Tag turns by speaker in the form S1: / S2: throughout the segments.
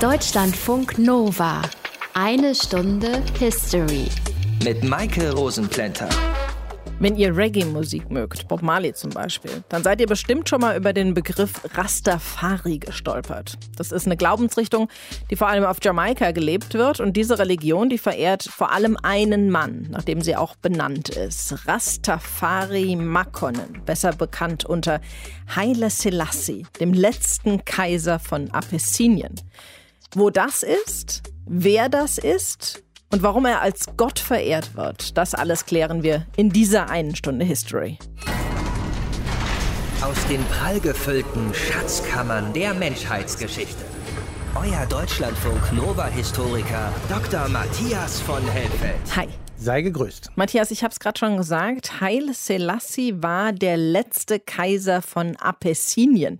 S1: Deutschlandfunk Nova. Eine Stunde History.
S2: Mit Maike Rosenplanter.
S3: Wenn ihr Reggae-Musik mögt, Bob Marley zum Beispiel, dann seid ihr bestimmt schon mal über den Begriff Rastafari gestolpert. Das ist eine Glaubensrichtung, die vor allem auf Jamaika gelebt wird und diese Religion, die verehrt vor allem einen Mann, nach dem sie auch benannt ist. Rastafari Makonnen, besser bekannt unter Haile Selassie, dem letzten Kaiser von Abessinien. Wo das ist, wer das ist und warum er als Gott verehrt wird, das alles klären wir in dieser einen Stunde History.
S2: Aus den prallgefüllten Schatzkammern der Menschheitsgeschichte. Euer Deutschlandfunk Nova-Historiker Dr. Matthias von Helfeld.
S3: Hi.
S4: Sei gegrüßt.
S3: Matthias, ich habe es gerade schon gesagt, Haile Selassie war der letzte Kaiser von Abessinien.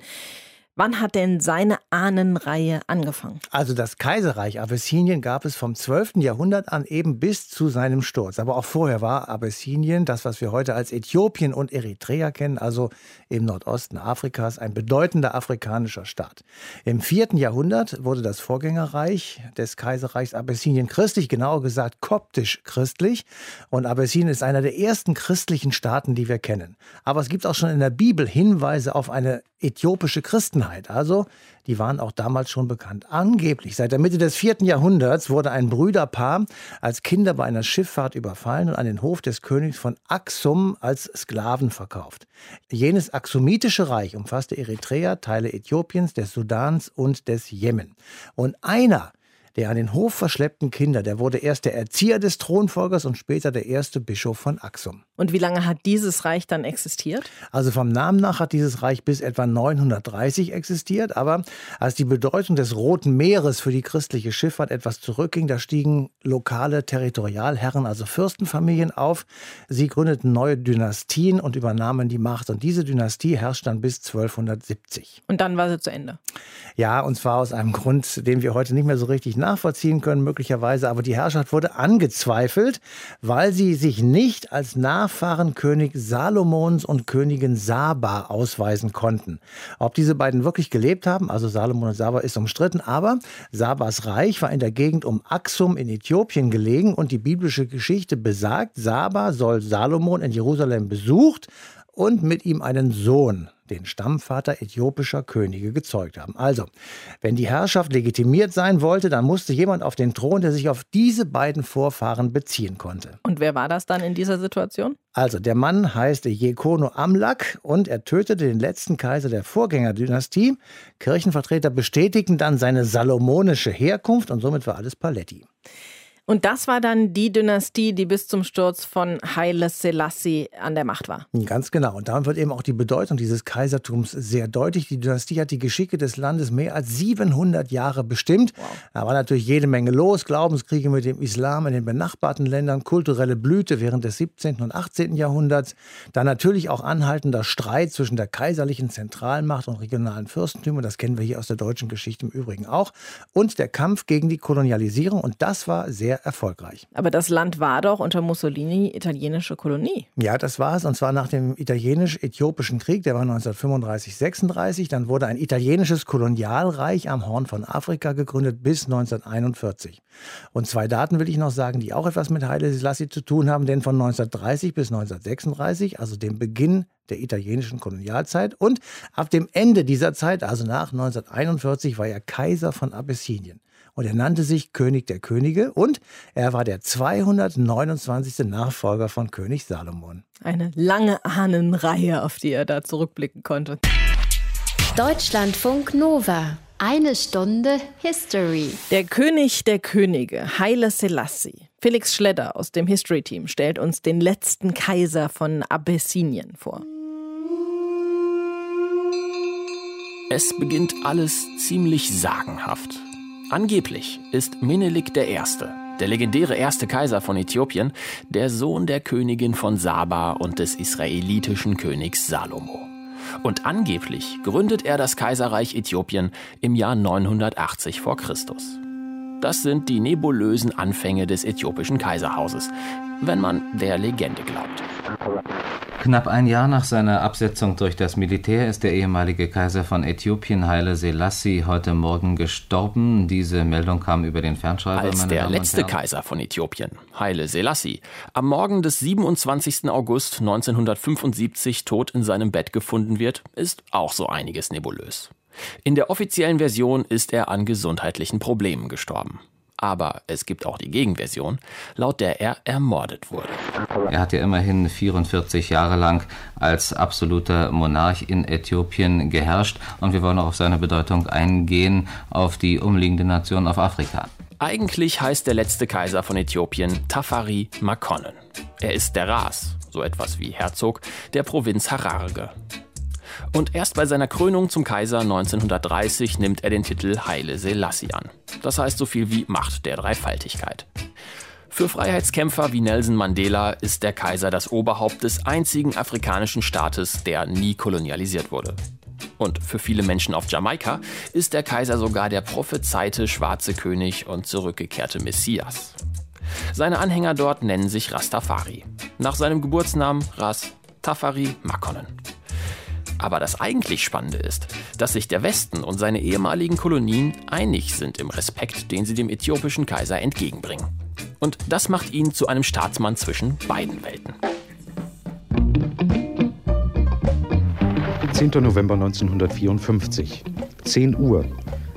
S3: Wann hat denn seine Ahnenreihe angefangen?
S4: Also das Kaiserreich Abessinien gab es vom 12. Jahrhundert an eben bis zu seinem Sturz. Aber auch vorher war Abessinien, das was wir heute als Äthiopien und Eritrea kennen, also im Nordosten Afrikas, ein bedeutender afrikanischer Staat. Im 4. Jahrhundert wurde das Vorgängerreich des Kaiserreichs Abessinien christlich, genauer gesagt koptisch christlich. Und Abessinien ist einer der ersten christlichen Staaten, die wir kennen. Aber es gibt auch schon in der Bibel Hinweise auf eine äthiopische Christenheit. Also, die waren auch damals schon bekannt. Angeblich, seit der Mitte des vierten Jahrhunderts wurde ein Brüderpaar als Kinder bei einer Schifffahrt überfallen und an den Hof des Königs von Axum als Sklaven verkauft. Jenes axumitische Reich umfasste Eritrea, Teile Äthiopiens, des Sudans und des Jemen. Und einer der an den Hof verschleppten Kinder, der wurde erst der Erzieher des Thronfolgers und später der erste Bischof von Axum.
S3: Und wie lange hat dieses Reich dann existiert?
S4: Also vom Namen nach hat dieses Reich bis etwa 930 existiert, aber als die Bedeutung des Roten Meeres für die christliche Schifffahrt etwas zurückging, da stiegen lokale Territorialherren, also Fürstenfamilien auf. Sie gründeten neue Dynastien und übernahmen die Macht und diese Dynastie herrschte dann bis 1270.
S3: Und dann war sie zu Ende.
S4: Ja, und zwar aus einem Grund, den wir heute nicht mehr so richtig nachvollziehen können, möglicherweise, aber die Herrschaft wurde angezweifelt, weil sie sich nicht als Nachfahren König Salomons und Königin Saba ausweisen konnten. Ob diese beiden wirklich gelebt haben, also Salomon und Saba, ist umstritten, aber Sabas Reich war in der Gegend um Axum in Äthiopien gelegen und die biblische Geschichte besagt, Saba soll Salomon in Jerusalem besucht und mit ihm einen Sohn, den Stammvater äthiopischer Könige, gezeugt haben. Also, wenn die Herrschaft legitimiert sein wollte, dann musste jemand auf den Thron, der sich auf diese beiden Vorfahren beziehen konnte.
S3: Und wer war das dann in dieser Situation?
S4: Also, der Mann heißt Jekono Amlak und er tötete den letzten Kaiser der Vorgängerdynastie. Kirchenvertreter bestätigten dann seine salomonische Herkunft und somit war alles Paletti.
S3: Und das war dann die Dynastie, die bis zum Sturz von Haile Selassie an der Macht war.
S4: Ganz genau. Und damit wird eben auch die Bedeutung dieses Kaisertums sehr deutlich. Die Dynastie hat die Geschicke des Landes mehr als 700 Jahre bestimmt. Wow. Da war natürlich jede Menge los. Glaubenskriege mit dem Islam in den benachbarten Ländern, kulturelle Blüte während des 17. und 18. Jahrhunderts. Dann natürlich auch anhaltender Streit zwischen der kaiserlichen Zentralmacht und regionalen Fürstentümern. Das kennen wir hier aus der deutschen Geschichte im Übrigen auch. Und der Kampf gegen die Kolonialisierung. Und das war sehr sehr erfolgreich.
S3: Aber das Land war doch unter Mussolini italienische Kolonie.
S4: Ja, das war es. Und zwar nach dem italienisch-äthiopischen Krieg, der war 1935, 36. Dann wurde ein italienisches Kolonialreich am Horn von Afrika gegründet bis 1941. Und zwei Daten will ich noch sagen, die auch etwas mit Haile Selassie zu tun haben, denn von 1930 bis 1936, also dem Beginn der italienischen Kolonialzeit und ab dem Ende dieser Zeit, also nach 1941, war er Kaiser von Abessinien und er nannte sich König der Könige und er war der 229. Nachfolger von König Salomon.
S3: Eine lange Ahnenreihe, auf die er da zurückblicken konnte.
S1: Deutschlandfunk Nova. Eine Stunde History.
S3: Der König der Könige, Haile Selassie. Felix Schledder aus dem History Team stellt uns den letzten Kaiser von Abessinien vor.
S5: Es beginnt alles ziemlich sagenhaft. Angeblich ist Menelik I., der legendäre erste Kaiser von Äthiopien, der Sohn der Königin von Saba und des israelitischen Königs Salomo. Und angeblich gründet er das Kaiserreich Äthiopien im Jahr 980 vor Christus. Das sind die nebulösen Anfänge des äthiopischen Kaiserhauses, wenn man der Legende glaubt.
S6: Knapp ein Jahr nach seiner Absetzung durch das Militär ist der ehemalige Kaiser von Äthiopien, Haile Selassie, heute Morgen gestorben. Diese Meldung kam über den Fernschreiber.
S5: Als der letzte Kaiser von Äthiopien, Haile Selassie, am Morgen des 27. August 1975 tot in seinem Bett gefunden wird, ist auch so einiges nebulös. In der offiziellen Version ist er an gesundheitlichen Problemen gestorben. Aber es gibt auch die Gegenversion, laut der er ermordet wurde.
S6: Er hat ja immerhin 44 Jahre lang als absoluter Monarch in Äthiopien geherrscht und wir wollen auch auf seine Bedeutung eingehen, auf die umliegende Nation auf Afrika.
S5: Eigentlich heißt der letzte Kaiser von Äthiopien Tafari Makonnen. Er ist der Ras, so etwas wie Herzog, der Provinz Hararge. Und erst bei seiner Krönung zum Kaiser 1930 nimmt er den Titel Haile Selassie an. Das heißt so viel wie Macht der Dreifaltigkeit. Für Freiheitskämpfer wie Nelson Mandela ist der Kaiser das Oberhaupt des einzigen afrikanischen Staates, der nie kolonialisiert wurde. Und für viele Menschen auf Jamaika ist der Kaiser sogar der prophezeite schwarze König und zurückgekehrte Messias. Seine Anhänger dort nennen sich Rastafari. Nach seinem Geburtsnamen Ras Tafari Makonnen. Aber das eigentlich Spannende ist, dass sich der Westen und seine ehemaligen Kolonien einig sind im Respekt, den sie dem äthiopischen Kaiser entgegenbringen. Und das macht ihn zu einem Staatsmann zwischen beiden Welten.
S7: 10. November 1954, 10 Uhr.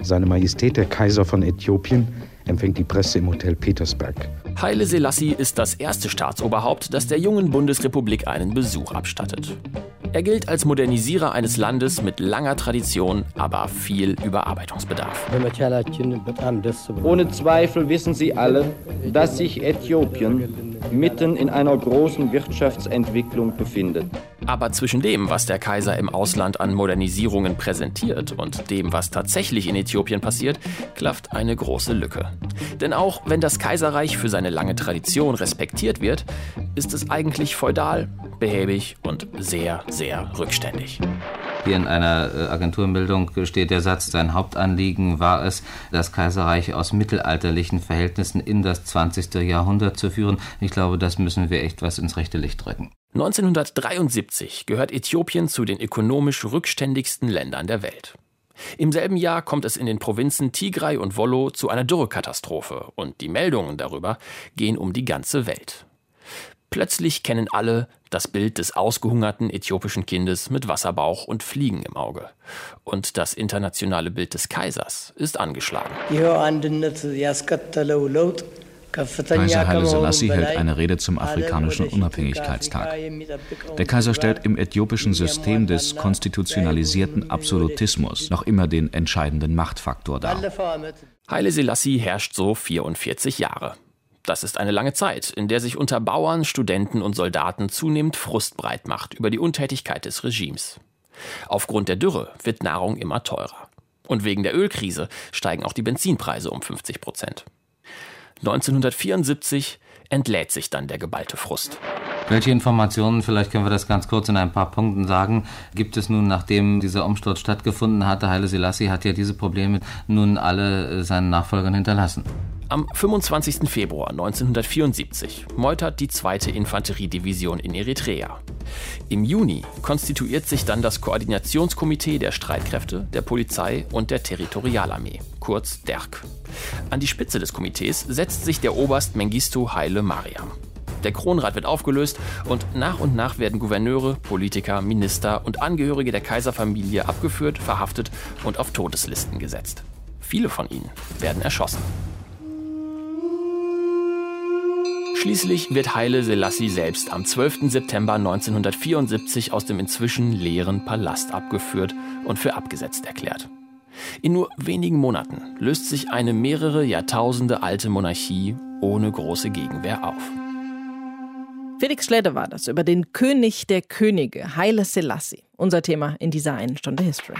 S7: Seine Majestät der Kaiser von Äthiopien empfängt die Presse im Hotel Petersberg.
S5: Haile Selassie ist das erste Staatsoberhaupt, das der jungen Bundesrepublik einen Besuch abstattet. Er gilt als Modernisierer eines Landes mit langer Tradition, aber viel Überarbeitungsbedarf.
S8: Ohne Zweifel wissen Sie alle, dass sich Äthiopien mitten in einer großen Wirtschaftsentwicklung befindet.
S5: Aber zwischen dem, was der Kaiser im Ausland an Modernisierungen präsentiert und dem, was tatsächlich in Äthiopien passiert, klafft eine große Lücke. Denn auch wenn das Kaiserreich für seine lange Tradition respektiert wird, ist es eigentlich feudal, behäbig und sehr, sehr rückständig.
S6: Hier in einer äh, Agenturmeldung steht der Satz, sein Hauptanliegen war es, das Kaiserreich aus mittelalterlichen Verhältnissen in das 20. Jahrhundert zu führen. Ich glaube, das müssen wir echt was ins rechte Licht drücken.
S5: 1973 gehört Äthiopien zu den ökonomisch rückständigsten Ländern der Welt. Im selben Jahr kommt es in den Provinzen Tigray und Wollo zu einer Dürrekatastrophe und die Meldungen darüber gehen um die ganze Welt. Plötzlich kennen alle das Bild des ausgehungerten äthiopischen Kindes mit Wasserbauch und Fliegen im Auge. Und das internationale Bild des Kaisers ist angeschlagen.
S9: Kaiser Haile Selassie hält eine Rede zum afrikanischen Unabhängigkeitstag. Der Kaiser stellt im äthiopischen System des konstitutionalisierten Absolutismus noch immer den entscheidenden Machtfaktor dar.
S5: Haile Selassie herrscht so 44 Jahre. Das ist eine lange Zeit, in der sich unter Bauern, Studenten und Soldaten zunehmend Frust breit macht über die Untätigkeit des Regimes. Aufgrund der Dürre wird Nahrung immer teurer. Und wegen der Ölkrise steigen auch die Benzinpreise um 50 Prozent. 1974 entlädt sich dann der geballte Frust.
S6: Welche Informationen, vielleicht können wir das ganz kurz in ein paar Punkten sagen, gibt es nun, nachdem dieser Umsturz stattgefunden hatte? Haile Selassie hat ja diese Probleme nun alle seinen Nachfolgern hinterlassen.
S5: Am 25. Februar 1974 meutert die 2. Infanteriedivision in Eritrea. Im Juni konstituiert sich dann das Koordinationskomitee der Streitkräfte, der Polizei und der Territorialarmee, kurz DERK. An die Spitze des Komitees setzt sich der Oberst Mengistu Haile Mariam. Der Kronrat wird aufgelöst und nach und nach werden Gouverneure, Politiker, Minister und Angehörige der Kaiserfamilie abgeführt, verhaftet und auf Todeslisten gesetzt. Viele von ihnen werden erschossen. Schließlich wird Haile Selassie selbst am 12. September 1974 aus dem inzwischen leeren Palast abgeführt und für abgesetzt erklärt. In nur wenigen Monaten löst sich eine mehrere Jahrtausende alte Monarchie ohne große Gegenwehr auf.
S3: Felix Schledder war das über den König der Könige, Haile Selassie. Unser Thema in dieser einen Stunde History.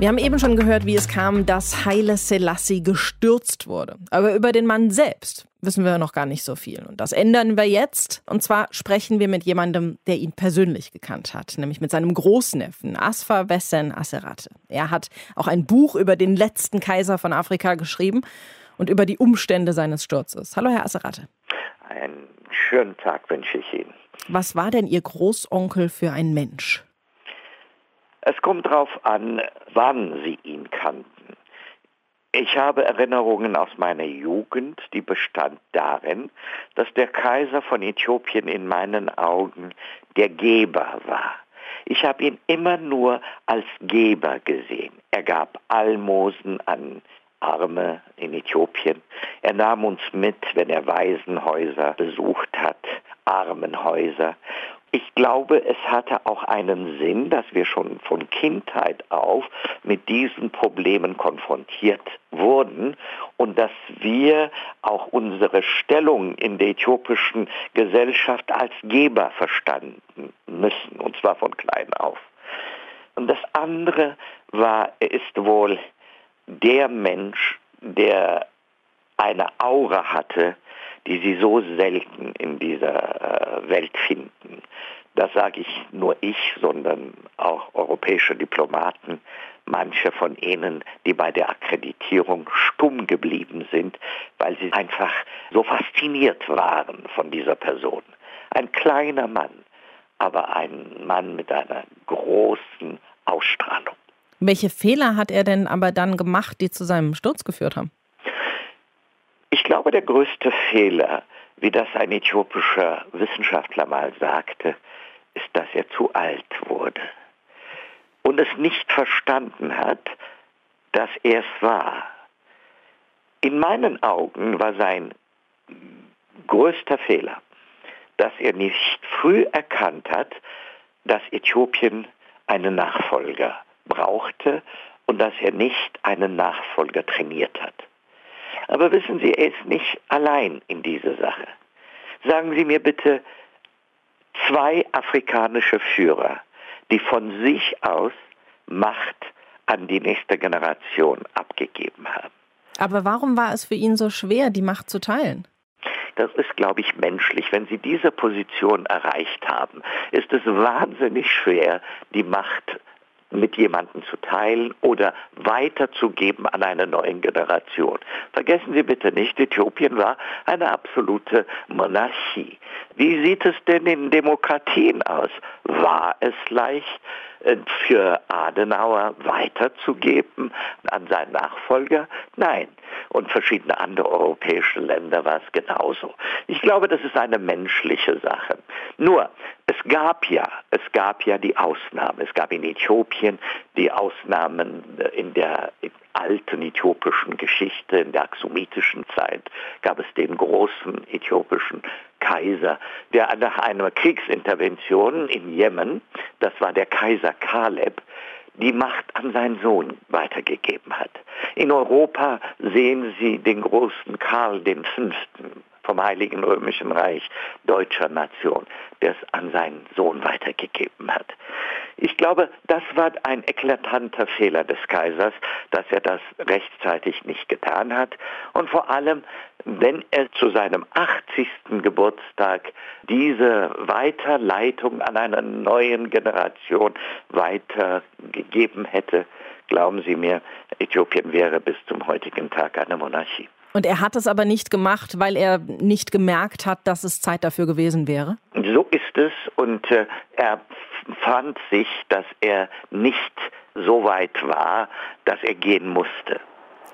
S3: Wir haben eben schon gehört, wie es kam, dass Haile Selassie gestürzt wurde. Aber über den Mann selbst wissen wir noch gar nicht so viel. Und das ändern wir jetzt. Und zwar sprechen wir mit jemandem, der ihn persönlich gekannt hat, nämlich mit seinem Großneffen, Asfa Wessen Aserate. Er hat auch ein Buch über den letzten Kaiser von Afrika geschrieben und über die Umstände seines Sturzes. Hallo, Herr Aserate.
S10: Einen schönen Tag wünsche ich Ihnen.
S3: Was war denn Ihr Großonkel für ein Mensch?
S10: Es kommt darauf an, wann Sie ihn kannten. Ich habe Erinnerungen aus meiner Jugend, die bestand darin, dass der Kaiser von Äthiopien in meinen Augen der Geber war. Ich habe ihn immer nur als Geber gesehen. Er gab Almosen an Arme in Äthiopien. Er nahm uns mit, wenn er Waisenhäuser besucht hat, Armenhäuser. Ich glaube, es hatte auch einen Sinn, dass wir schon von Kindheit auf mit diesen Problemen konfrontiert wurden und dass wir auch unsere Stellung in der äthiopischen Gesellschaft als Geber verstanden müssen, und zwar von klein auf. Und das andere war, ist wohl der Mensch, der eine Aura hatte, die sie so selten in dieser äh, Welt finden. Das sage ich nur ich, sondern auch europäische Diplomaten, manche von ihnen, die bei der Akkreditierung stumm geblieben sind, weil sie einfach so fasziniert waren von dieser Person. Ein kleiner Mann, aber ein Mann mit einer großen Ausstrahlung.
S3: Welche Fehler hat er denn aber dann gemacht, die zu seinem Sturz geführt haben?
S10: Ich glaube, der größte Fehler, wie das ein äthiopischer Wissenschaftler mal sagte, ist, dass er zu alt wurde und es nicht verstanden hat, dass er es war. In meinen Augen war sein größter Fehler, dass er nicht früh erkannt hat, dass Äthiopien einen Nachfolger brauchte und dass er nicht einen Nachfolger trainiert hat. Aber wissen Sie, er ist nicht allein in dieser Sache. Sagen Sie mir bitte zwei afrikanische Führer, die von sich aus Macht an die nächste Generation abgegeben haben.
S3: Aber warum war es für ihn so schwer, die Macht zu teilen?
S10: Das ist, glaube ich, menschlich. Wenn Sie diese Position erreicht haben, ist es wahnsinnig schwer, die Macht mit jemandem zu teilen oder weiterzugeben an eine neue Generation. Vergessen Sie bitte nicht, Äthiopien war eine absolute Monarchie. Wie sieht es denn in Demokratien aus? War es leicht, für Adenauer weiterzugeben an seinen Nachfolger? Nein. Und verschiedene andere europäische Länder war es genauso. Ich glaube, das ist eine menschliche Sache. Nur, es gab ja, es gab ja die Ausnahmen. Es gab in Äthiopien die Ausnahmen äh, in der alten äthiopischen Geschichte, in der axumitischen Zeit, gab es den großen äthiopischen Kaiser, der nach einer Kriegsintervention in Jemen, das war der Kaiser Kaleb, die Macht an seinen Sohn weitergegeben hat. In Europa sehen Sie den großen Karl V vom Heiligen Römischen Reich deutscher Nation, der es an seinen Sohn weitergegeben hat. Ich glaube, das war ein eklatanter Fehler des Kaisers, dass er das rechtzeitig nicht getan hat. Und vor allem, wenn er zu seinem 80. Geburtstag diese Weiterleitung an einer neuen Generation weitergegeben hätte, glauben Sie mir, Äthiopien wäre bis zum heutigen Tag eine Monarchie.
S3: Und er hat es aber nicht gemacht, weil er nicht gemerkt hat, dass es Zeit dafür gewesen wäre?
S10: So ist es und äh, er fand sich, dass er nicht so weit war, dass er gehen musste.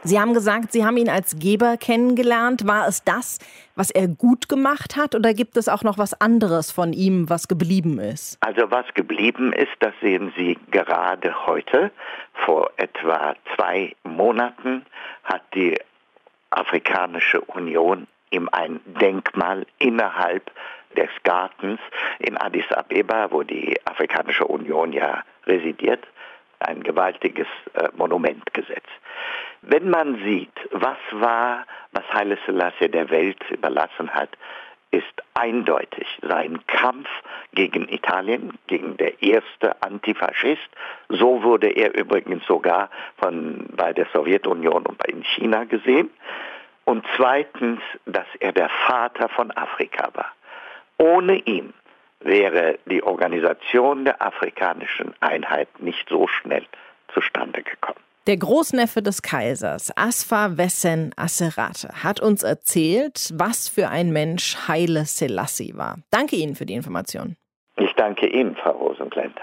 S3: Sie haben gesagt, Sie haben ihn als Geber kennengelernt. War es das, was er gut gemacht hat, oder gibt es auch noch was anderes von ihm, was geblieben ist?
S10: Also was geblieben ist, das sehen Sie gerade heute. Vor etwa zwei Monaten hat die Afrikanische Union ihm ein Denkmal innerhalb des Gartens in Addis Abeba, wo die Afrikanische Union ja residiert, ein gewaltiges äh, Monument gesetzt. Wenn man sieht, was war, was Haile Selassie der Welt überlassen hat, ist eindeutig sein Kampf gegen Italien, gegen der erste Antifaschist. So wurde er übrigens sogar von, bei der Sowjetunion und in China gesehen. und zweitens, dass er der Vater von Afrika war. Ohne ihn wäre die Organisation der afrikanischen Einheit nicht so schnell zustande gekommen.
S3: Der Großneffe des Kaisers, Asfa Wessen Asserate, hat uns erzählt, was für ein Mensch Haile Selassie war. Danke Ihnen für die Information.
S10: Ich danke Ihnen, Frau Rosenklenter.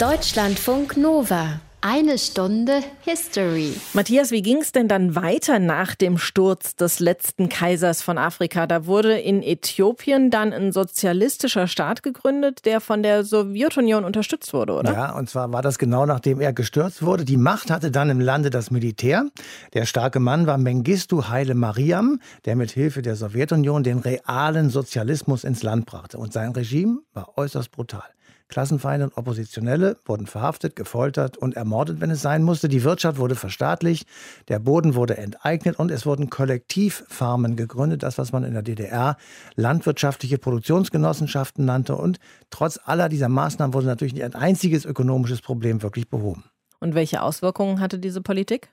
S1: Deutschlandfunk Nova. Eine Stunde History.
S3: Matthias, wie ging es denn dann weiter nach dem Sturz des letzten Kaisers von Afrika? Da wurde in Äthiopien dann ein sozialistischer Staat gegründet, der von der Sowjetunion unterstützt wurde, oder?
S4: Ja, und zwar war das genau nachdem er gestürzt wurde. Die Macht hatte dann im Lande das Militär. Der starke Mann war Mengistu Haile Mariam, der mit Hilfe der Sowjetunion den realen Sozialismus ins Land brachte. Und sein Regime war äußerst brutal. Klassenfeinde und Oppositionelle wurden verhaftet, gefoltert und ermordet, wenn es sein musste. Die Wirtschaft wurde verstaatlicht, der Boden wurde enteignet und es wurden Kollektivfarmen gegründet, das, was man in der DDR landwirtschaftliche Produktionsgenossenschaften nannte. Und trotz aller dieser Maßnahmen wurde natürlich nicht ein einziges ökonomisches Problem wirklich behoben.
S3: Und welche Auswirkungen hatte diese Politik?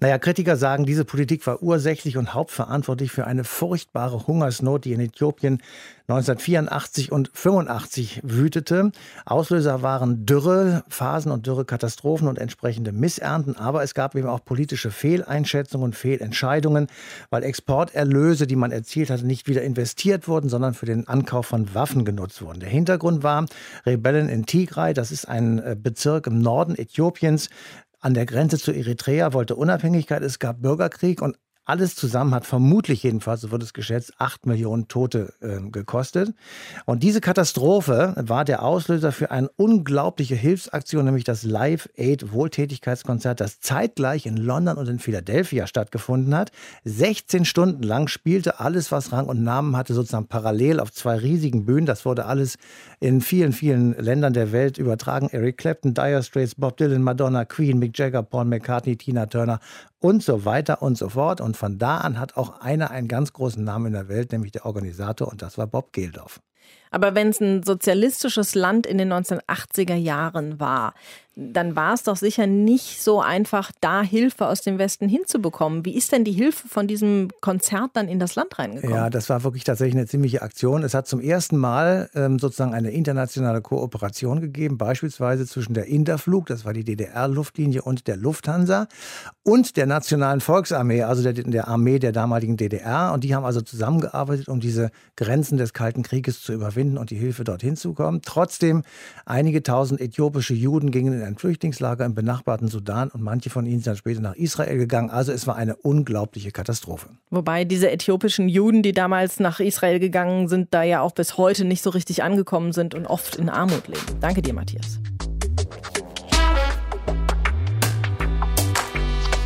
S4: Naja, Kritiker sagen, diese Politik war ursächlich und hauptverantwortlich für eine furchtbare Hungersnot, die in Äthiopien 1984 und 85 wütete. Auslöser waren Dürrephasen und Dürrekatastrophen und entsprechende Missernten. Aber es gab eben auch politische Fehleinschätzungen und Fehlentscheidungen, weil Exporterlöse, die man erzielt hatte, nicht wieder investiert wurden, sondern für den Ankauf von Waffen genutzt wurden. Der Hintergrund war Rebellen in Tigray. Das ist ein äh, Bezirk im Norden Äthiopiens, an der Grenze zu Eritrea, wollte Unabhängigkeit, es gab Bürgerkrieg und alles zusammen hat vermutlich jedenfalls, so wird es geschätzt, acht Millionen Tote äh, gekostet. Und diese Katastrophe war der Auslöser für eine unglaubliche Hilfsaktion, nämlich das Live Aid Wohltätigkeitskonzert, das zeitgleich in London und in Philadelphia stattgefunden hat. 16 Stunden lang spielte alles, was Rang und Namen hatte, sozusagen parallel auf zwei riesigen Bühnen. Das wurde alles in vielen, vielen Ländern der Welt übertragen. Eric Clapton, Dire Straits, Bob Dylan, Madonna, Queen, Mick Jagger, Paul McCartney, Tina Turner und so weiter und so fort. Und von da an hat auch einer einen ganz großen Namen in der Welt, nämlich der Organisator, und das war Bob Geldof.
S3: Aber wenn es ein sozialistisches Land in den 1980er Jahren war, dann war es doch sicher nicht so einfach, da Hilfe aus dem Westen hinzubekommen. Wie ist denn die Hilfe von diesem Konzert dann in das Land reingekommen?
S4: Ja, das war wirklich tatsächlich eine ziemliche Aktion. Es hat zum ersten Mal ähm, sozusagen eine internationale Kooperation gegeben, beispielsweise zwischen der Interflug, das war die DDR-Luftlinie, und der Lufthansa und der Nationalen Volksarmee, also der, der Armee der damaligen DDR. Und die haben also zusammengearbeitet, um diese Grenzen des Kalten Krieges zu überwinden und die Hilfe dorthin zu kommen. Trotzdem, einige tausend äthiopische Juden gingen in ein Flüchtlingslager im benachbarten Sudan und manche von ihnen sind dann später nach Israel gegangen. Also es war eine unglaubliche Katastrophe.
S3: Wobei diese äthiopischen Juden, die damals nach Israel gegangen sind, da ja auch bis heute nicht so richtig angekommen sind und oft in Armut leben. Danke dir, Matthias.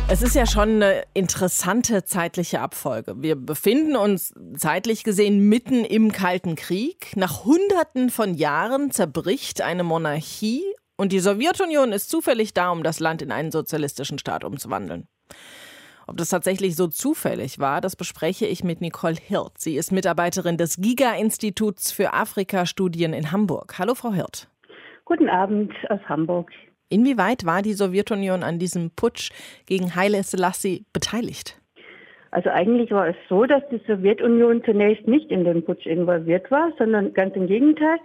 S3: Es ist ja schon eine interessante zeitliche Abfolge. Wir befinden uns zeitlich gesehen mitten im Kalten Krieg. Nach Hunderten von Jahren zerbricht eine Monarchie und die Sowjetunion ist zufällig da, um das Land in einen sozialistischen Staat umzuwandeln. Ob das tatsächlich so zufällig war, das bespreche ich mit Nicole Hirt. Sie ist Mitarbeiterin des GIGA-Instituts für Afrika-Studien in Hamburg. Hallo, Frau Hirt.
S11: Guten Abend aus Hamburg.
S3: Inwieweit war die Sowjetunion an diesem Putsch gegen Haile Selassie beteiligt?
S11: Also eigentlich war es so, dass die Sowjetunion zunächst nicht in den Putsch involviert war, sondern ganz im Gegenteil.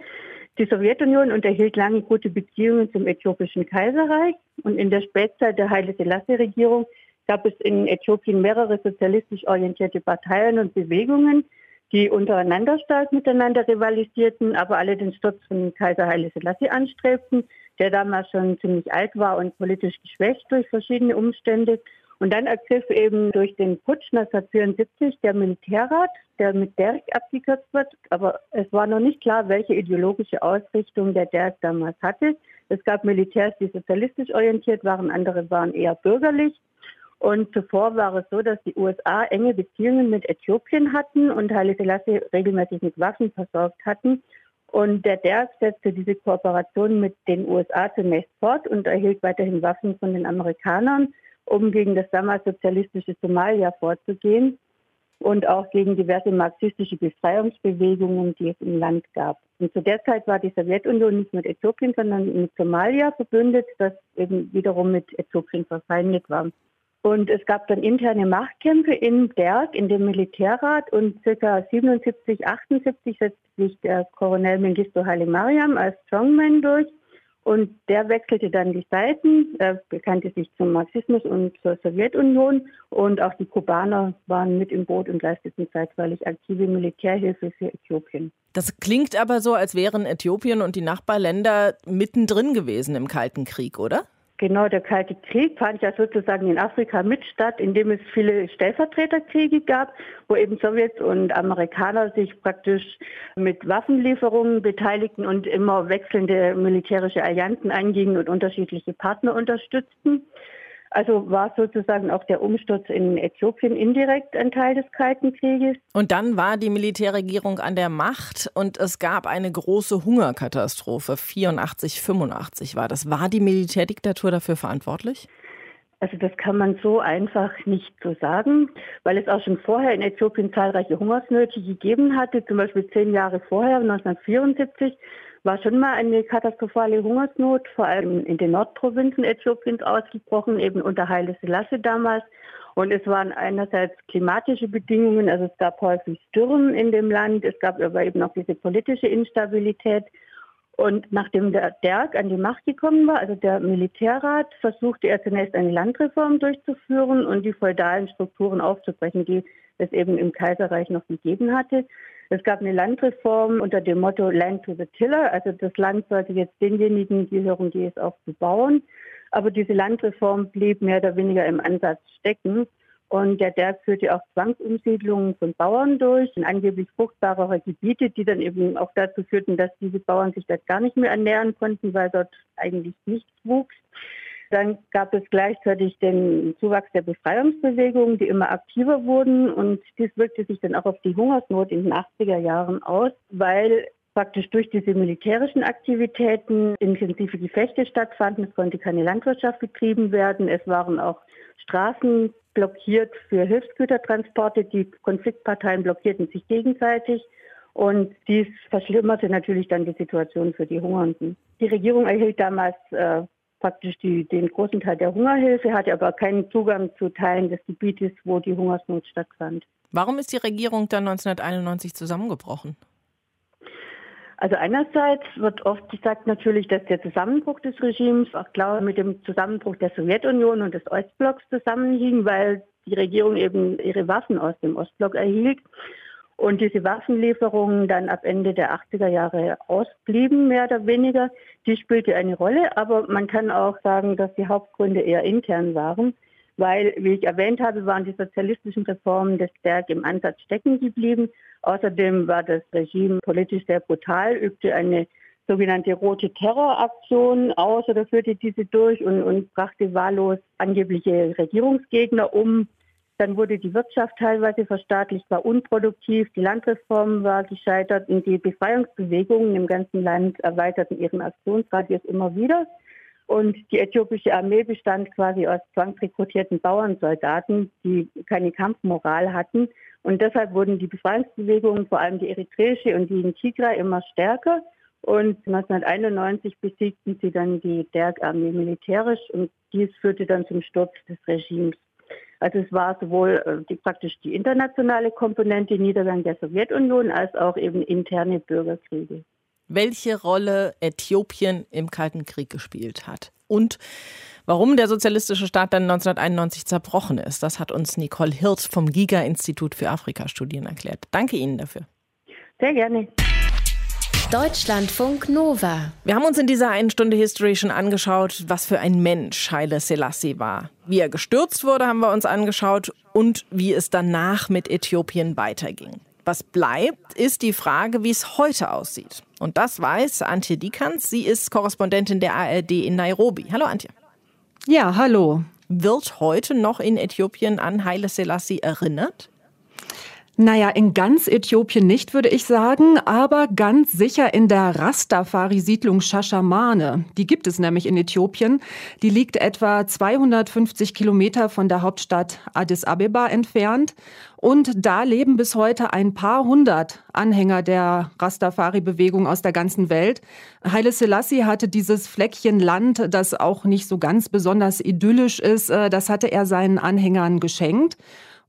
S11: Die Sowjetunion unterhielt lange gute Beziehungen zum äthiopischen Kaiserreich und in der Spätzeit der Haile Selassie-Regierung gab es in Äthiopien mehrere sozialistisch orientierte Parteien und Bewegungen, die untereinander stark miteinander rivalisierten, aber alle den Sturz von Kaiser Haile Selassie anstrebten, der damals schon ziemlich alt war und politisch geschwächt durch verschiedene Umstände. Und dann ergriff eben durch den Putsch 1974 der Militärrat, der mit DERG abgekürzt wird. Aber es war noch nicht klar, welche ideologische Ausrichtung der DERG damals hatte. Es gab Militärs, die sozialistisch orientiert waren, andere waren eher bürgerlich. Und zuvor war es so, dass die USA enge Beziehungen mit Äthiopien hatten und Haile Selassie regelmäßig mit Waffen versorgt hatten. Und der DERG setzte diese Kooperation mit den USA zunächst fort und erhielt weiterhin Waffen von den Amerikanern um gegen das damals sozialistische Somalia vorzugehen und auch gegen diverse marxistische Befreiungsbewegungen, die es im Land gab. Und zu der Zeit war die Sowjetunion nicht mit Äthiopien, sondern mit Somalia verbündet, das eben wiederum mit Äthiopien verfeindet war. Und es gab dann interne Machtkämpfe in Berg, in dem Militärrat und ca. 77, 78 setzte sich der Koronel Mengistu Haile Mariam als Strongman durch und der wechselte dann die Seiten, er bekannte sich zum Marxismus und zur Sowjetunion und auch die Kubaner waren mit im Boot und leisteten zeitweilig aktive Militärhilfe für Äthiopien.
S3: Das klingt aber so, als wären Äthiopien und die Nachbarländer mittendrin gewesen im Kalten Krieg, oder?
S11: Genau, der Kalte Krieg fand ja sozusagen in Afrika mit statt, indem es viele Stellvertreterkriege gab, wo eben Sowjets und Amerikaner sich praktisch mit Waffenlieferungen beteiligten und immer wechselnde militärische Allianzen eingingen und unterschiedliche Partner unterstützten. Also war sozusagen auch der Umsturz in Äthiopien indirekt ein Teil des Kalten Krieges.
S3: Und dann war die Militärregierung an der Macht und es gab eine große Hungerkatastrophe. 84, 85 war das. War die Militärdiktatur dafür verantwortlich?
S11: Also das kann man so einfach nicht so sagen, weil es auch schon vorher in Äthiopien zahlreiche Hungersnöte gegeben hatte. Zum Beispiel zehn Jahre vorher, 1974, war schon mal eine katastrophale Hungersnot, vor allem in den Nordprovinzen Äthiopiens ausgebrochen, eben unter Haile Selassie damals. Und es waren einerseits klimatische Bedingungen, also es gab häufig Stürmen in dem Land, es gab aber eben auch diese politische Instabilität. Und nachdem der Derg an die Macht gekommen war, also der Militärrat, versuchte er zunächst eine Landreform durchzuführen und die feudalen Strukturen aufzubrechen, die es eben im Kaiserreich noch gegeben hatte. Es gab eine Landreform unter dem Motto Land to the Tiller, also das Land sollte jetzt denjenigen gehören, die es auch bebauen. Aber diese Landreform blieb mehr oder weniger im Ansatz stecken. Und der DERG führte auch Zwangsumsiedlungen von Bauern durch in angeblich fruchtbarere Gebiete, die dann eben auch dazu führten, dass diese Bauern sich dort gar nicht mehr ernähren konnten, weil dort eigentlich nichts wuchs. Dann gab es gleichzeitig den Zuwachs der Befreiungsbewegungen, die immer aktiver wurden. Und dies wirkte sich dann auch auf die Hungersnot in den 80er Jahren aus, weil praktisch durch diese militärischen Aktivitäten intensive Gefechte stattfanden. Es konnte keine Landwirtschaft betrieben werden. Es waren auch Straßen blockiert für Hilfsgütertransporte. Die Konfliktparteien blockierten sich gegenseitig. Und dies verschlimmerte natürlich dann die Situation für die Hungernden. Die Regierung erhielt damals äh, praktisch die, den großen Teil der Hungerhilfe, hatte aber keinen Zugang zu Teilen des Gebietes, wo die Hungersnot stattfand.
S3: Warum ist die Regierung dann 1991 zusammengebrochen?
S11: Also einerseits wird oft gesagt natürlich, dass der Zusammenbruch des Regimes auch klar mit dem Zusammenbruch der Sowjetunion und des Ostblocks zusammenhing, weil die Regierung eben ihre Waffen aus dem Ostblock erhielt und diese Waffenlieferungen dann ab Ende der 80er Jahre ausblieben, mehr oder weniger. Die spielte eine Rolle, aber man kann auch sagen, dass die Hauptgründe eher intern waren, weil, wie ich erwähnt habe, waren die sozialistischen Reformen des Berg im Ansatz stecken geblieben. Außerdem war das Regime politisch sehr brutal, übte eine sogenannte rote Terroraktion aus oder führte diese durch und, und brachte wahllos angebliche Regierungsgegner um dann wurde die Wirtschaft teilweise verstaatlicht, war unproduktiv, die Landreform war gescheitert und die Befreiungsbewegungen im ganzen Land erweiterten ihren Aktionsradius immer wieder. Und die äthiopische Armee bestand quasi aus zwangsrekrutierten Bauernsoldaten, die keine Kampfmoral hatten. Und deshalb wurden die Befreiungsbewegungen, vor allem die eritreische und die in Tigray, immer stärker. Und 1991 besiegten sie dann die Derg-Armee militärisch und dies führte dann zum Sturz des Regimes. Also es war sowohl äh, die, praktisch die internationale Komponente, Niedergang der Sowjetunion, als auch eben interne Bürgerkriege.
S3: Welche Rolle Äthiopien im Kalten Krieg gespielt hat und warum der sozialistische Staat dann 1991 zerbrochen ist, das hat uns Nicole Hirt vom Giga-Institut für Afrikastudien erklärt. Danke Ihnen dafür.
S11: Sehr gerne.
S1: Deutschlandfunk Nova.
S3: Wir haben uns in dieser einen Stunde History schon angeschaut, was für ein Mensch Haile Selassie war. Wie er gestürzt wurde, haben wir uns angeschaut und wie es danach mit Äthiopien weiterging. Was bleibt, ist die Frage, wie es heute aussieht. Und das weiß Antje Dikans. Sie ist Korrespondentin der ARD in Nairobi. Hallo Antje.
S12: Ja, hallo.
S3: Wird heute noch in Äthiopien an Haile Selassie erinnert?
S12: Naja, in ganz Äthiopien nicht, würde ich sagen, aber ganz sicher in der Rastafari-Siedlung Shashamane. Die gibt es nämlich in Äthiopien. Die liegt etwa 250 Kilometer von der Hauptstadt Addis Abeba entfernt. Und da leben bis heute ein paar hundert Anhänger der Rastafari-Bewegung aus der ganzen Welt. Haile Selassie hatte dieses Fleckchen Land, das auch nicht so ganz besonders idyllisch ist, äh, das hatte er seinen Anhängern geschenkt.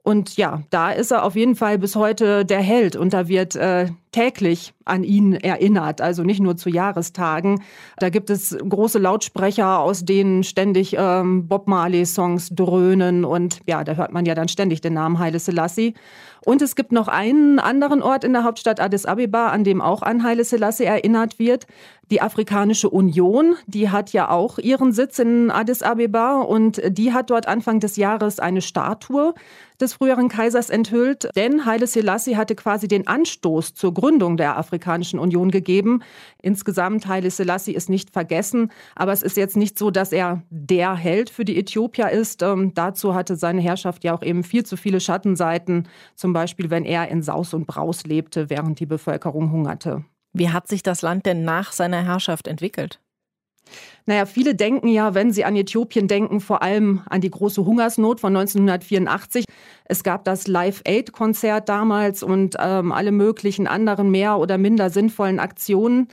S12: Und ja, da ist er auf jeden Fall bis heute der Held. Und da wird äh, täglich an ihn erinnert, also nicht nur zu Jahrestagen. Da gibt es große Lautsprecher, aus denen ständig ähm, Bob Marley-Songs dröhnen und ja, da hört man ja dann ständig den Namen Haile Selassie. Und es gibt noch einen anderen Ort in der Hauptstadt Addis Abeba, an dem auch an Haile Selassie erinnert wird. Die Afrikanische Union, die hat ja auch ihren Sitz in Addis Abeba und die hat dort Anfang des Jahres eine Statue des früheren Kaisers enthüllt, denn Haile Selassie hatte quasi den Anstoß zur Gründung der Afrikanischen Union gegeben. Insgesamt, Haile Selassie ist nicht vergessen, aber es ist jetzt nicht so, dass er der Held für die Äthiopier ist. Ähm, dazu hatte seine Herrschaft ja auch eben viel zu viele Schattenseiten, zum Beispiel wenn er in Saus und Braus lebte, während die Bevölkerung hungerte.
S3: Wie hat sich das Land denn nach seiner Herrschaft entwickelt?
S12: Naja, viele denken ja, wenn sie an Äthiopien denken, vor allem an die große Hungersnot von 1984. Es gab das Live-Aid-Konzert damals und ähm, alle möglichen anderen mehr oder minder sinnvollen Aktionen.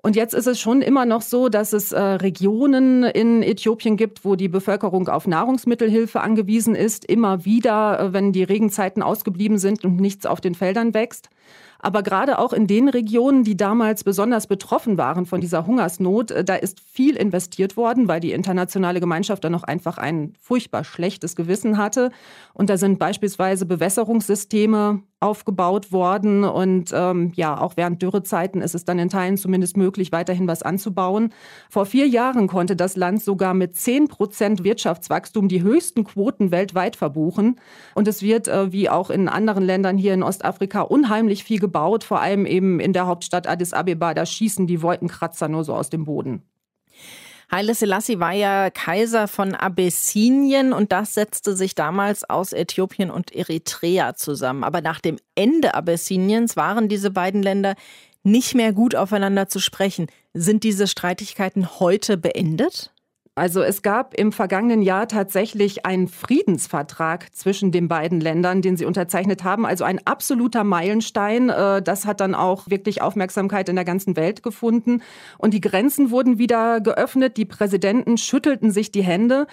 S12: Und jetzt ist es schon immer noch so, dass es äh, Regionen in Äthiopien gibt, wo die Bevölkerung auf Nahrungsmittelhilfe angewiesen ist. Immer wieder, äh, wenn die Regenzeiten ausgeblieben sind und nichts auf den Feldern wächst. Aber gerade auch in den Regionen, die damals besonders betroffen waren von dieser Hungersnot, äh, da ist viel investiert worden, weil die internationale Gemeinschaft dann noch einfach ein furchtbar schlechtes Gewissen hatte. Und da sind beispielsweise Bewässerungssysteme aufgebaut worden. Und ähm, ja, auch während Dürrezeiten ist es dann in Teilen zumindest möglich, weiterhin was anzubauen. Vor vier Jahren konnte das Land sogar mit 10 Prozent Wirtschaftswachstum die höchsten Quoten weltweit verbuchen. Und es wird, äh, wie auch in anderen Ländern hier in Ostafrika, unheimlich viel gebaut, vor allem eben in der Hauptstadt Addis Abeba. Da schießen die Wolkenkratzer nur so aus dem Boden.
S3: Haile Selassie war ja Kaiser von Abessinien und das setzte sich damals aus Äthiopien und Eritrea zusammen. Aber nach dem Ende Abessiniens waren diese beiden Länder nicht mehr gut aufeinander zu sprechen. Sind diese Streitigkeiten heute beendet?
S12: Also es gab im vergangenen Jahr tatsächlich einen Friedensvertrag zwischen den beiden Ländern, den sie unterzeichnet haben. Also ein absoluter Meilenstein. Äh, das hat dann auch wirklich Aufmerksamkeit in der ganzen Welt gefunden. Und die Grenzen wurden wieder geöffnet. Die Präsidenten schüttelten sich die Hände.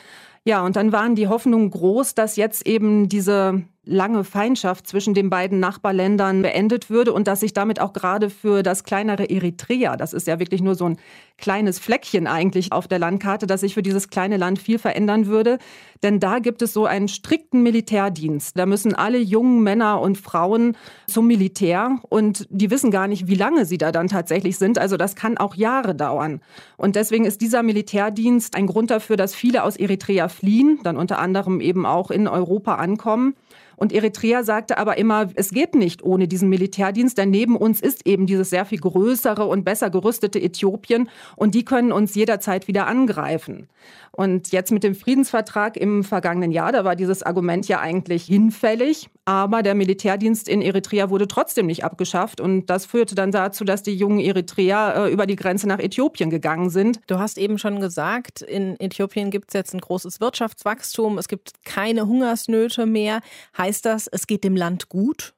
S12: Ja, und dann waren die Hoffnungen groß, dass jetzt eben diese lange Feindschaft zwischen den beiden Nachbarländern beendet würde und dass sich damit auch gerade für das kleinere Eritrea, das ist ja wirklich nur so ein kleines Fleckchen eigentlich auf der Landkarte, dass sich für dieses kleine Land viel verändern würde. Denn da gibt es so einen strikten Militärdienst. Da müssen alle jungen Männer und Frauen zum Militär und die wissen gar nicht, wie lange sie da dann tatsächlich sind. Also das kann auch Jahre dauern. Und deswegen ist dieser Militärdienst ein Grund dafür, dass viele aus Eritrea fliehen, dann unter anderem eben auch in Europa ankommen. Und Eritrea sagte aber immer, es geht nicht ohne diesen Militärdienst, denn neben uns ist eben dieses sehr viel größere und besser gerüstete Äthiopien und die können uns jederzeit wieder angreifen. Und jetzt mit dem Friedensvertrag im vergangenen Jahr, da war dieses Argument ja eigentlich hinfällig, aber der Militärdienst in Eritrea wurde trotzdem nicht abgeschafft und das führte dann dazu, dass die jungen Eritreer äh, über die Grenze nach Äthiopien gegangen sind.
S3: Du hast eben schon gesagt, in Äthiopien gibt es jetzt ein großes Wirtschaftswachstum, es gibt keine Hungersnöte mehr. Heißt das, es geht dem Land gut?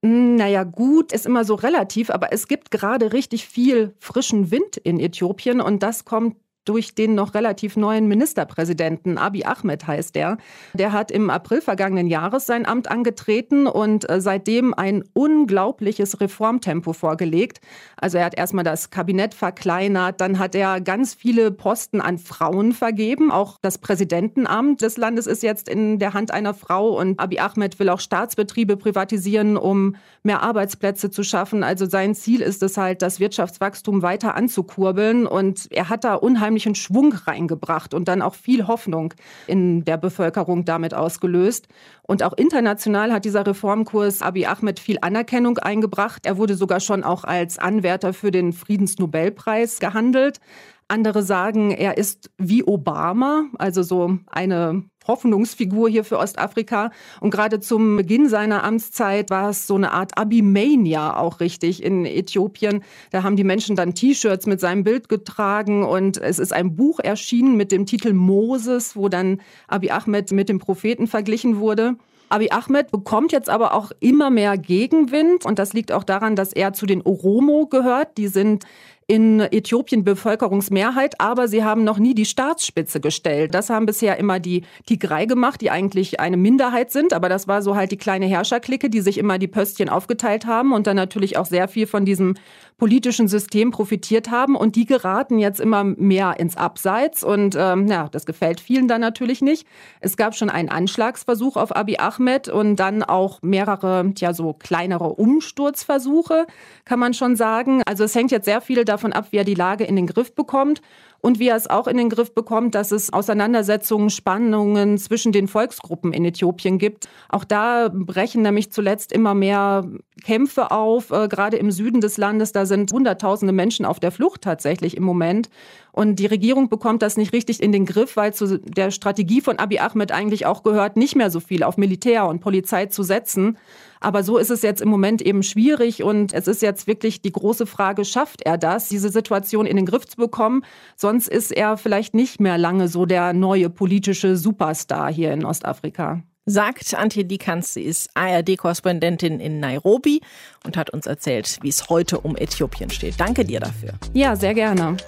S12: Naja, gut ist immer so relativ, aber es gibt gerade richtig viel frischen Wind in Äthiopien und das kommt durch den noch relativ neuen Ministerpräsidenten, Abiy Ahmed heißt er. Der hat im April vergangenen Jahres sein Amt angetreten und äh, seitdem ein unglaubliches Reformtempo vorgelegt. Also er hat erstmal das Kabinett verkleinert, dann hat er ganz viele Posten an Frauen vergeben. Auch das Präsidentenamt des Landes ist jetzt in der Hand einer Frau und Abiy Ahmed will auch Staatsbetriebe privatisieren, um mehr Arbeitsplätze zu schaffen. Also sein Ziel ist es halt, das Wirtschaftswachstum weiter anzukurbeln und er hat da unheimlich unheimlichen Schwung reingebracht und dann auch viel Hoffnung in der Bevölkerung damit ausgelöst. Und auch international hat dieser Reformkurs Abiy Ahmed viel Anerkennung eingebracht. Er wurde sogar schon auch als Anwärter für den Friedensnobelpreis gehandelt. Andere sagen, er ist wie Obama, also so eine Hoffnungsfigur hier für Ostafrika. Und gerade zum Beginn seiner Amtszeit war es so eine Art Abimania auch richtig in Äthiopien. Da haben die Menschen dann T-Shirts mit seinem Bild getragen und es ist ein Buch erschienen mit dem Titel Moses, wo dann Abiy Ahmed mit dem Propheten verglichen wurde. Abiy Ahmed bekommt jetzt aber auch immer mehr Gegenwind und das liegt auch daran, dass er zu den Oromo gehört. Die sind in Äthiopien Bevölkerungsmehrheit, aber sie haben noch nie die Staatsspitze gestellt. Das haben bisher immer die Tigray gemacht, die eigentlich eine Minderheit sind, aber das war so halt die kleine Herrscherklicke, die sich immer die Pöstchen aufgeteilt haben und dann natürlich auch sehr viel von diesem politischen System profitiert haben und die geraten jetzt immer mehr ins Abseits und ähm, ja, das gefällt vielen dann natürlich nicht. Es gab schon einen Anschlagsversuch auf Abiy Ahmed und dann auch mehrere, ja so kleinere Umsturzversuche, kann man schon sagen. Also es hängt jetzt sehr viel davon ab, wie er die Lage in den Griff bekommt und wie er es auch in den Griff bekommt, dass es Auseinandersetzungen, Spannungen zwischen den Volksgruppen in Äthiopien gibt. Auch da brechen nämlich zuletzt immer mehr Kämpfe auf, äh, gerade im Süden des Landes. Da sind Hunderttausende Menschen auf der Flucht tatsächlich im Moment. Und die Regierung bekommt das nicht richtig in den Griff, weil zu der Strategie von Abiy Ahmed eigentlich auch gehört, nicht mehr so viel auf Militär und Polizei zu setzen. Aber so ist es jetzt im Moment eben schwierig und es ist jetzt wirklich die große Frage, schafft er das, diese Situation in den Griff zu bekommen? Sonst ist er vielleicht nicht mehr lange so der neue politische Superstar hier in Ostafrika
S3: sagt Antje Dikans. Sie ist ARD-Korrespondentin in Nairobi und hat uns erzählt, wie es heute um Äthiopien steht. Danke dir dafür.
S12: Ja, sehr gerne.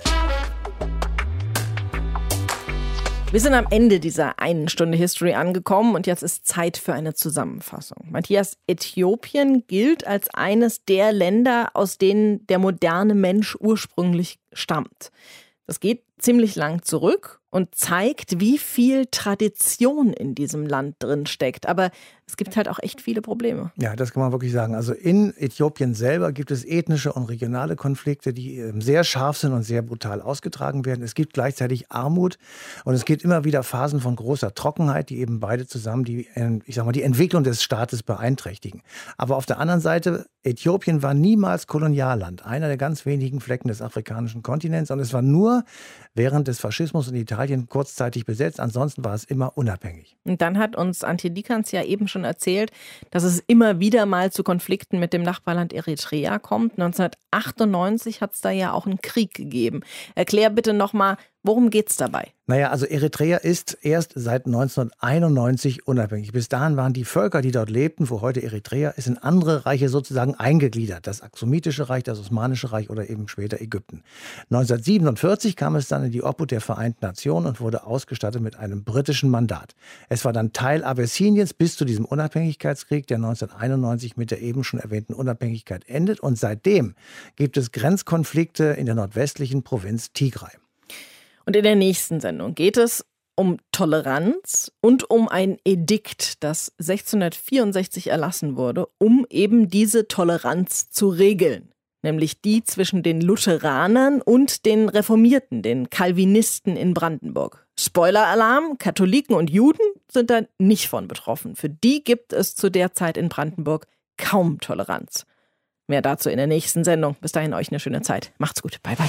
S3: Wir sind am Ende dieser einen Stunde History angekommen und jetzt ist Zeit für eine Zusammenfassung. Matthias, Äthiopien gilt als eines der Länder, aus denen der moderne Mensch ursprünglich stammt. Das geht ziemlich lang zurück und zeigt, wie viel Tradition in diesem Land drin steckt. Aber es gibt halt auch echt viele Probleme.
S4: Ja, das kann man wirklich sagen. Also in Äthiopien selber gibt es ethnische und regionale Konflikte, die ähm, sehr scharf sind und sehr brutal ausgetragen werden. Es gibt gleichzeitig Armut und es gibt immer wieder Phasen von großer Trockenheit, die eben beide zusammen die, ähm, ich sag mal, die Entwicklung des Staates beeinträchtigen. Aber auf der anderen Seite, Äthiopien war niemals Kolonialland, einer der ganz wenigen Flecken des afrikanischen Kontinents und es war nur während des Faschismus in Italien kurzzeitig besetzt. Ansonsten war es immer unabhängig.
S3: Und dann hat uns Antje Dikans ja eben schon erzählt, dass es immer wieder mal zu Konflikten mit dem Nachbarland Eritrea kommt. 1998 hat es da ja auch einen Krieg gegeben. Erklär bitte nochmal, Worum geht es dabei?
S4: Naja, also Eritrea ist erst seit 1991 unabhängig. Bis dahin waren die Völker, die dort lebten, wo heute Eritrea ist, in andere Reiche sozusagen eingegliedert. Das Aksumitische Reich, das Osmanische Reich oder eben später Ägypten. 1947 kam es dann in die Obhut der Vereinten Nationen und wurde ausgestattet mit einem britischen Mandat. Es war dann Teil Abessiniens bis zu diesem Unabhängigkeitskrieg, der 1991 mit der eben schon erwähnten Unabhängigkeit endet. Und seitdem gibt es Grenzkonflikte in der nordwestlichen Provinz Tigray.
S3: Und in der nächsten Sendung geht es um Toleranz und um ein Edikt, das 1664 erlassen wurde, um eben diese Toleranz zu regeln, nämlich die zwischen den Lutheranern und den Reformierten, den Calvinisten in Brandenburg. Spoiler-Alarm, Katholiken und Juden sind da nicht von betroffen. Für die gibt es zu der Zeit in Brandenburg kaum Toleranz. Mehr dazu in der nächsten Sendung. Bis dahin euch eine schöne Zeit. Macht's gut. Bye bye.